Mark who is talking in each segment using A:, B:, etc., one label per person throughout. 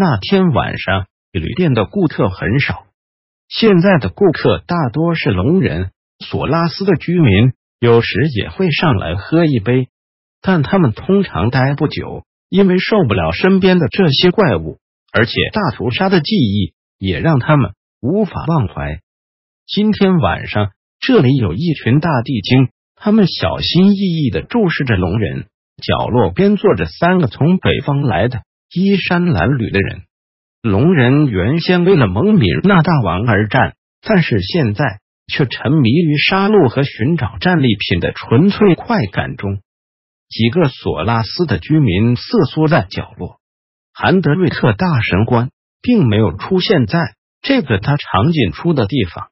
A: 那天晚上，旅店的顾客很少。现在的顾客大多是聋人。索拉斯的居民有时也会上来喝一杯，但他们通常待不久，因为受不了身边的这些怪物，而且大屠杀的记忆也让他们无法忘怀。今天晚上，这里有一群大地精，他们小心翼翼的注视着聋人。角落边坐着三个从北方来的。衣衫褴褛的人，龙人原先为了蒙米那大王而战，但是现在却沉迷于杀戮和寻找战利品的纯粹快感中。几个索拉斯的居民瑟缩在角落。韩德瑞特大神官并没有出现在这个他常进出的地方。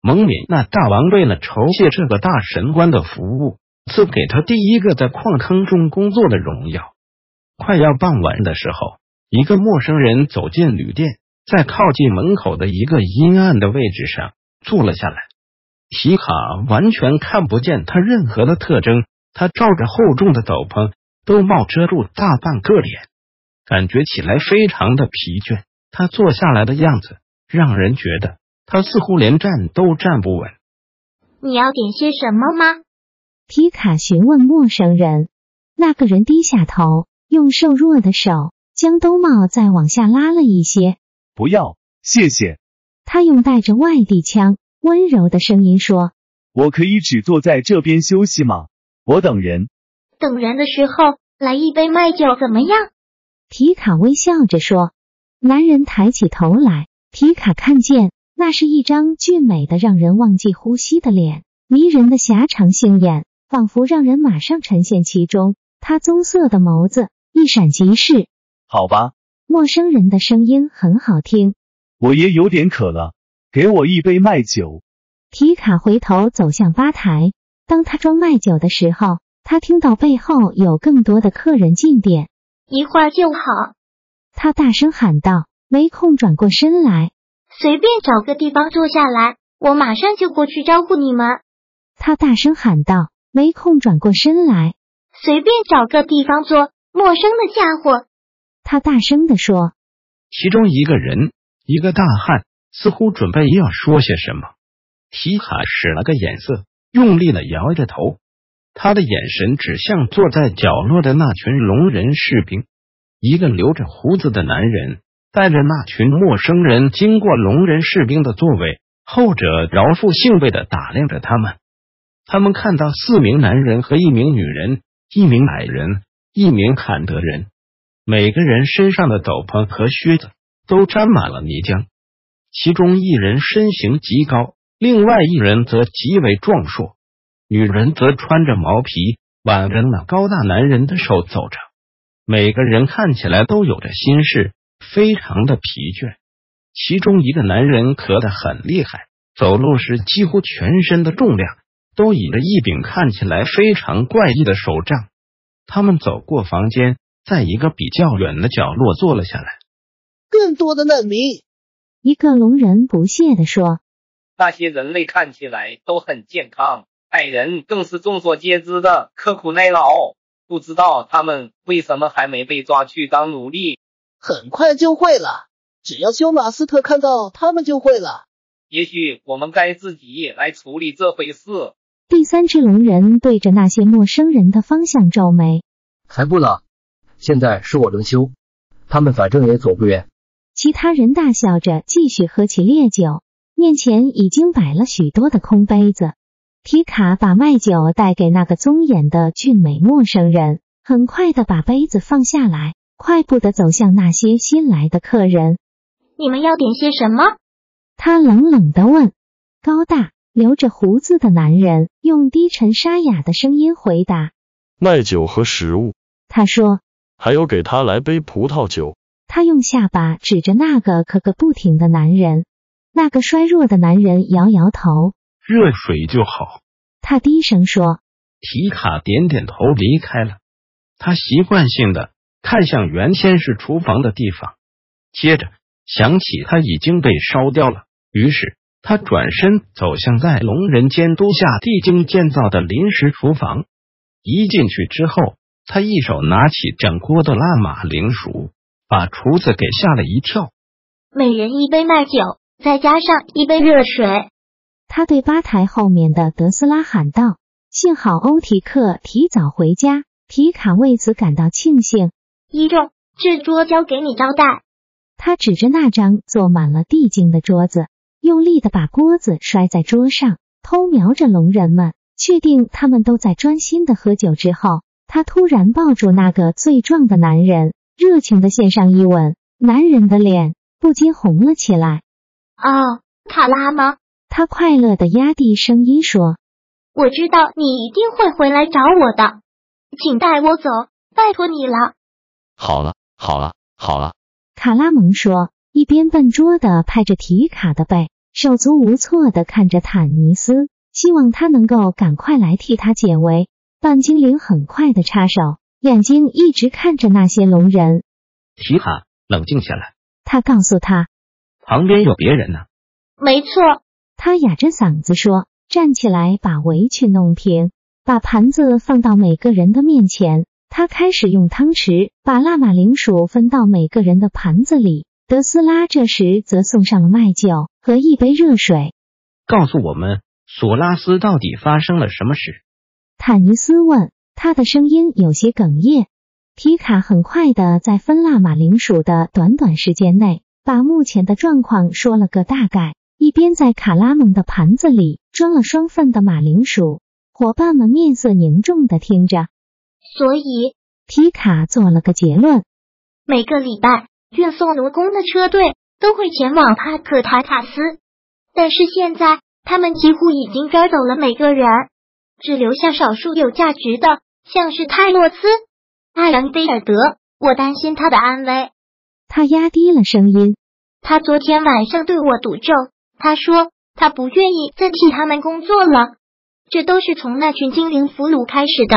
A: 蒙敏那大王为了酬谢这个大神官的服务，赐给他第一个在矿坑中工作的荣耀。快要傍晚的时候，一个陌生人走进旅店，在靠近门口的一个阴暗的位置上坐了下来。皮卡完全看不见他任何的特征，他罩着厚重的斗篷，兜帽遮住大半个脸，感觉起来非常的疲倦。他坐下来的样子让人觉得他似乎连站都站不稳。
B: 你要点些什么吗？
C: 皮卡询问陌生人。那个人低下头。用瘦弱的手将兜帽再往下拉了一些。
D: 不要，谢谢。
C: 他用带着外地腔、温柔的声音说：“
D: 我可以只坐在这边休息吗？我等人。
B: 等人的时候来一杯麦酒怎么样？”
C: 皮卡微笑着说。男人抬起头来，皮卡看见那是一张俊美的、让人忘记呼吸的脸，迷人的狭长杏眼，仿佛让人马上沉陷其中。他棕色的眸子。一闪即逝。
D: 好吧，
C: 陌生人的声音很好听。
D: 我也有点渴了，给我一杯麦酒。
C: 皮卡回头走向吧台，当他装麦酒的时候，他听到背后有更多的客人进店。
B: 一会儿就好，
C: 他大声喊道。没空转过身来，
B: 随便找个地方坐下来，我马上就过去招呼你们。
C: 他大声喊道。没空转过身来，
B: 随便找个地方坐。陌生的家伙，
C: 他大声的说。
A: 其中一个人，一个大汉，似乎准备要说些什么。提卡使了个眼色，用力的摇着头。他的眼神指向坐在角落的那群龙人士兵。一个留着胡子的男人带着那群陌生人经过龙人士兵的座位，后者饶富兴味的打量着他们。他们看到四名男人和一名女人，一名矮人。一名坎德人，每个人身上的斗篷和靴子都沾满了泥浆。其中一人身形极高，另外一人则极为壮硕。女人则穿着毛皮，挽着那高大男人的手走着。每个人看起来都有着心事，非常的疲倦。其中一个男人咳得很厉害，走路时几乎全身的重量都倚着一柄看起来非常怪异的手杖。他们走过房间，在一个比较远的角落坐了下来。
E: 更多的难民，
C: 一个聋人不屑地说：“
F: 那些人类看起来都很健康，矮人更是众所皆知的刻苦耐劳。不知道他们为什么还没被抓去当奴隶？
E: 很快就会了，只要修马斯特看到他们就会了。
F: 也许我们该自己来处理这回事。”
C: 第三只龙人对着那些陌生人的方向皱眉：“
G: 才不呢！现在是我轮休，他们反正也走不远。”
C: 其他人大笑着继续喝起烈酒，面前已经摆了许多的空杯子。皮卡把麦酒带给那个棕眼的俊美陌生人，很快的把杯子放下来，快步的走向那些新来的客人。
B: “你们要点些什么？”
C: 他冷冷的问。高大。留着胡子的男人用低沉沙哑的声音回答：“
H: 卖酒和食物。”
C: 他说：“
H: 还有给他来杯葡萄酒。
C: 他用下巴指着那个咳个不停的男人。那个衰弱的男人摇摇头，
A: 热水就好。
C: 他低声说。
A: 提卡点点头，离开了。他习惯性的看向原先是厨房的地方，接着想起他已经被烧掉了，于是他转身走向在龙人监督下地精建造的临时厨房。一进去之后，他一手拿起整锅的辣马铃薯，把厨子给吓了一跳。
B: 每人一杯麦酒，再加上一杯热水。
C: 他对吧台后面的德斯拉喊道。幸好欧提克提早回家，皮卡为此感到庆幸。
B: 一众，这桌交给你招待。
C: 他指着那张坐满了地精的桌子，用力的把锅子摔在桌上，偷瞄着龙人们，确定他们都在专心的喝酒之后，他突然抱住那个最壮的男人，热情的献上一吻。男人的脸不禁红了起来。
B: 哦，卡拉吗？
C: 他快乐的压低声音说。
B: 我知道你一定会回来找我的，请带我走，拜托你了。
H: 好了，好了，好了。
C: 卡拉蒙说，一边笨拙的拍着提卡的背，手足无措的看着坦尼斯，希望他能够赶快来替他解围。半精灵很快的插手，眼睛一直看着那些龙人。
A: 提卡，冷静下来。
C: 他告诉他，
A: 旁边有别人呢。
B: 没错，
C: 他哑着嗓子说。站起来，把围裙弄平，把盘子放到每个人的面前。他开始用汤匙把辣马铃薯分到每个人的盘子里。德斯拉这时则送上了麦酒和一杯热水。
A: 告诉我们，索拉斯到底发生了什么事？
C: 坦尼斯问，他的声音有些哽咽。皮卡很快的在分辣马铃薯的短短时间内，把目前的状况说了个大概。一边在卡拉蒙的盘子里装了双份的马铃薯，伙伴们面色凝重的听着。
B: 所以
C: 皮卡做了个结论：
B: 每个礼拜运送奴工的车队都会前往帕克塔塔斯，但是现在他们几乎已经抓走了每个人，只留下少数有价值的，像是泰洛斯、艾兰菲尔德。我担心他的安危。
C: 他压低了声音：
B: 他昨天晚上对我赌咒。他说他不愿意再替他们工作了，这都是从那群精灵俘虏开始的。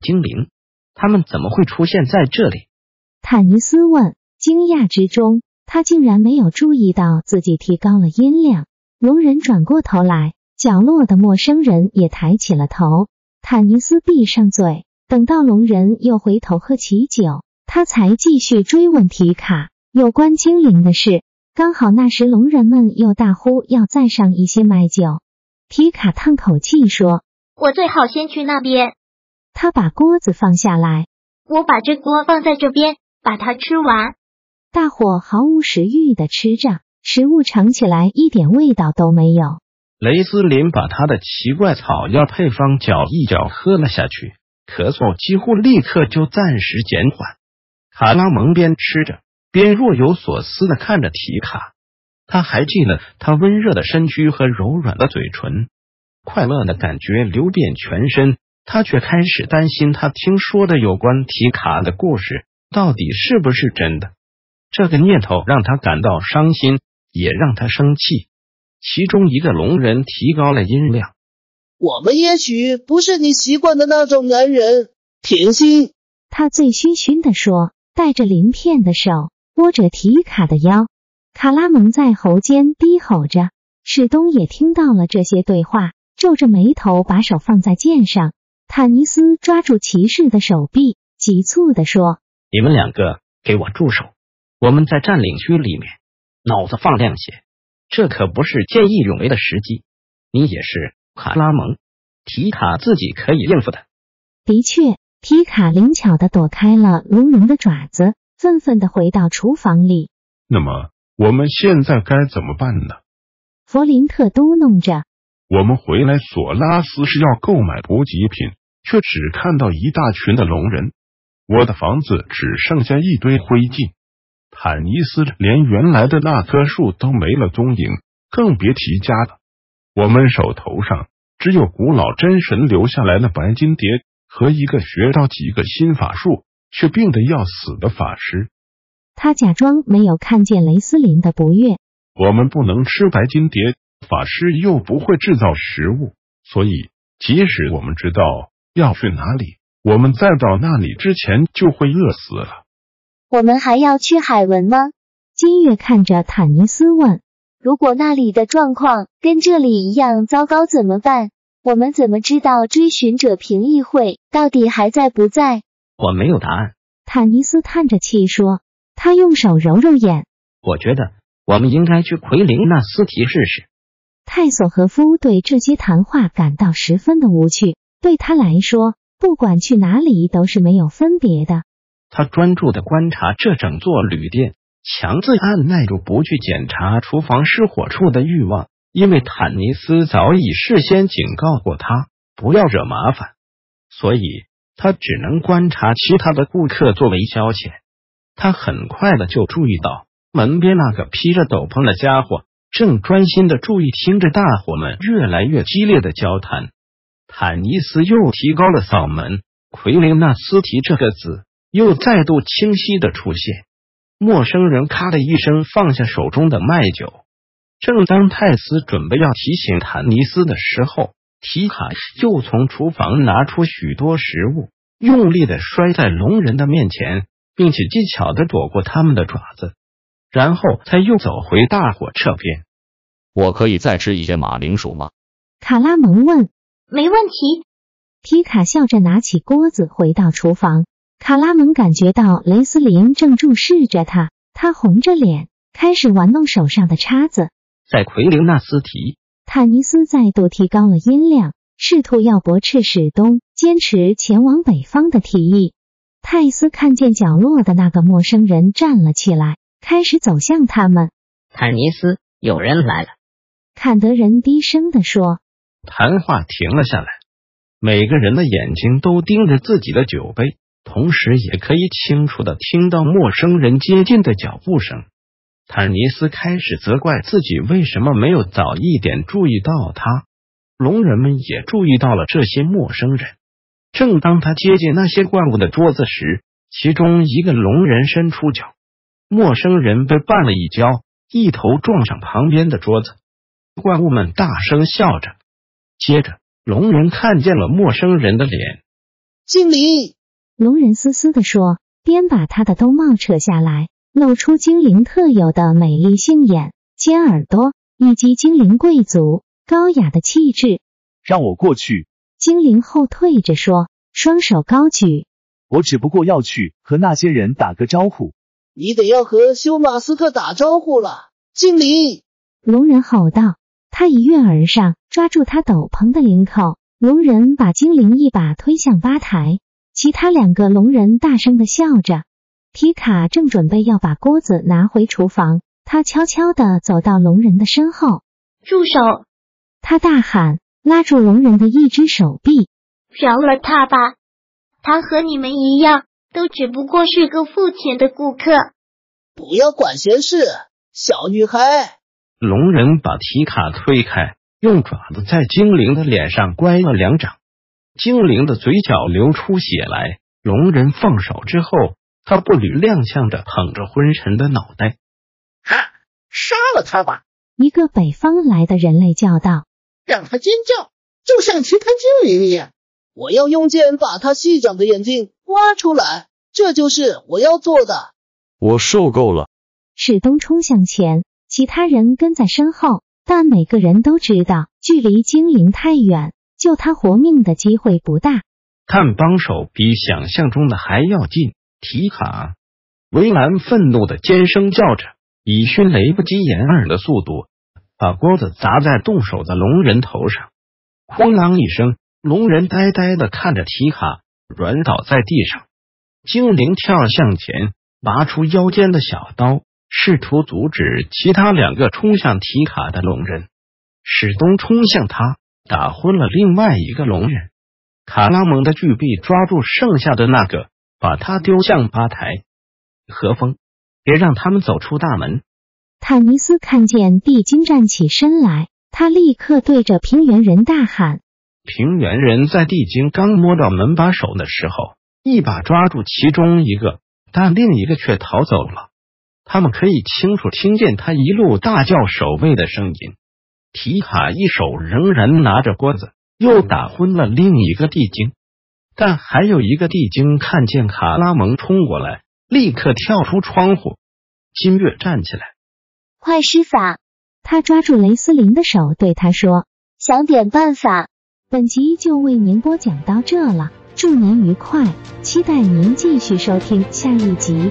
A: 精灵？他们怎么会出现在这里？
C: 坦尼斯问。惊讶之中，他竟然没有注意到自己提高了音量。龙人转过头来，角落的陌生人也抬起了头。坦尼斯闭上嘴，等到龙人又回头喝起酒，他才继续追问提卡有关精灵的事。刚好那时，龙人们又大呼要再上一些麦酒。皮卡叹口气说：“
B: 我最好先去那边。”
C: 他把锅子放下来，
B: 我把这锅放在这边，把它吃完。
C: 大伙毫无食欲的吃着，食物尝起来一点味道都没有。
A: 雷斯林把他的奇怪草药配方搅一搅，喝了下去，咳嗽几乎立刻就暂时减缓。卡拉蒙边吃着。边若有所思的看着提卡，他还记得他温热的身躯和柔软的嘴唇，快乐的感觉流遍全身。他却开始担心，他听说的有关提卡的故事到底是不是真的？这个念头让他感到伤心，也让他生气。其中一个龙人提高了音量：“
E: 我们也许不是你习惯的那种男人，甜心。”
C: 他醉醺醺的说，带着鳞片的手。摸着提卡的腰，卡拉蒙在喉间低吼着。史东也听到了这些对话，皱着眉头，把手放在剑上。坦尼斯抓住骑士的手臂，急促的说：“
A: 你们两个给我住手！我们在占领区里面，脑子放亮些，这可不是见义勇为的时机。你也是，卡拉蒙，提卡自己可以应付的。”
C: 的确，提卡灵巧的躲开了龙人的爪子。愤愤的回到厨房里。
I: 那么我们现在该怎么办呢？
C: 弗林特嘟哝着。
I: 我们回来，索拉斯是要购买补给品，却只看到一大群的龙人。我的房子只剩下一堆灰烬。坦尼斯连原来的那棵树都没了踪影，更别提家了。我们手头上只有古老真神留下来的白金蝶和一个学到几个新法术。却病得要死的法师。
C: 他假装没有看见雷斯林的不悦。
I: 我们不能吃白金蝶，法师又不会制造食物，所以即使我们知道要去哪里，我们再到那里之前就会饿死了。
J: 我们还要去海文吗？
C: 金月看着坦尼斯问。
J: 如果那里的状况跟这里一样糟糕怎么办？我们怎么知道追寻者评议会到底还在不在？
A: 我没有答案。
C: 坦尼斯叹着气说。他用手揉揉眼。
A: 我觉得我们应该去奎林纳斯提试试。
C: 泰索和夫对这些谈话感到十分的无趣。对他来说，不管去哪里都是没有分别的。
A: 他专注的观察这整座旅店，强自按耐住不去检查厨房失火处的欲望，因为坦尼斯早已事先警告过他不要惹麻烦，所以他只能观察其他的顾客作为消遣。他很快的就注意到门边那个披着斗篷的家伙正专心的注意听着大伙们越来越激烈的交谈。坦尼斯又提高了嗓门，奎林纳斯提这个字又再度清晰的出现。陌生人咔的一声放下手中的麦酒。正当泰斯准备要提醒坦尼斯的时候，提卡又从厨房拿出许多食物，用力的摔在龙人的面前。并且技巧的躲过他们的爪子，然后才又走回大火这边。
H: 我可以再吃一些马铃薯吗？
C: 卡拉蒙问。
B: 没问题。
C: 提卡笑着拿起锅子回到厨房。卡拉蒙感觉到雷斯林正注视着他，他红着脸开始玩弄手上的叉子。
A: 在奎林纳斯提，
C: 坦尼斯再度提高了音量，试图要驳斥史东坚持前往北方的提议。泰斯看见角落的那个陌生人站了起来，开始走向他们。
K: 坦尼斯，有人来了。
C: 坎德人低声的说。
A: 谈话停了下来，每个人的眼睛都盯着自己的酒杯，同时也可以清楚的听到陌生人接近的脚步声。坦尼斯开始责怪自己为什么没有早一点注意到他。龙人们也注意到了这些陌生人。正当他接近那些怪物的桌子时，其中一个龙人伸出脚，陌生人被绊了一跤，一头撞上旁边的桌子。怪物们大声笑着。接着，龙人看见了陌生人的脸。
E: 精灵，
C: 龙人嘶嘶的说，边把他的兜帽扯下来，露出精灵特有的美丽杏眼、尖耳朵以及精灵贵族高雅的气质。
D: 让我过去。
C: 精灵后退着说，双手高举。
D: 我只不过要去和那些人打个招呼。
E: 你得要和修马斯特打招呼了，精灵。
C: 龙人吼道。他一跃而上，抓住他斗篷的领口。龙人把精灵一把推向吧台。其他两个龙人大声的笑着。皮卡正准备要把锅子拿回厨房，他悄悄的走到龙人的身后。
B: 住手！
C: 他大喊。拉住龙人的一只手臂，
B: 饶了他吧。他和你们一样，都只不过是个付钱的顾客。
E: 不要管闲事，小女孩。
A: 龙人把皮卡推开，用爪子在精灵的脸上乖了两掌，精灵的嘴角流出血来。龙人放手之后，他步履踉跄着捧着昏沉的脑袋，
E: 哈，杀了他吧！
C: 一个北方来的人类叫道。
E: 让他尖叫，就像其他精灵一样。我要用剑把他细长的眼睛挖出来，这就是我要做的。
H: 我受够了。
C: 史东冲向前，其他人跟在身后，但每个人都知道距离精灵太远，救他活命的机会不大。
A: 看帮手比想象中的还要近。提卡，维兰愤怒的尖声叫着，以迅雷不及掩耳的速度。把锅子砸在动手的龙人头上，哐啷一声，龙人呆呆的看着提卡软倒在地上。精灵跳向前，拔出腰间的小刀，试图阻止其他两个冲向提卡的龙人。史东冲向他，打昏了另外一个龙人。卡拉蒙的巨臂抓住剩下的那个，把他丢向吧台。何风，别让他们走出大门。
C: 坦尼斯看见地精站起身来，他立刻对着平原人大喊：“
A: 平原人在地精刚摸到门把手的时候，一把抓住其中一个，但另一个却逃走了。他们可以清楚听见他一路大叫守卫的声音。提卡一手仍然拿着锅子，又打昏了另一个地精。但还有一个地精看见卡拉蒙冲过来，立刻跳出窗户。金月站起来，
J: 快施法！
C: 他抓住雷斯林的手，对他说：“
J: 想点办法。”
C: 本集就为您播讲到这了，祝您愉快，期待您继续收听下一集。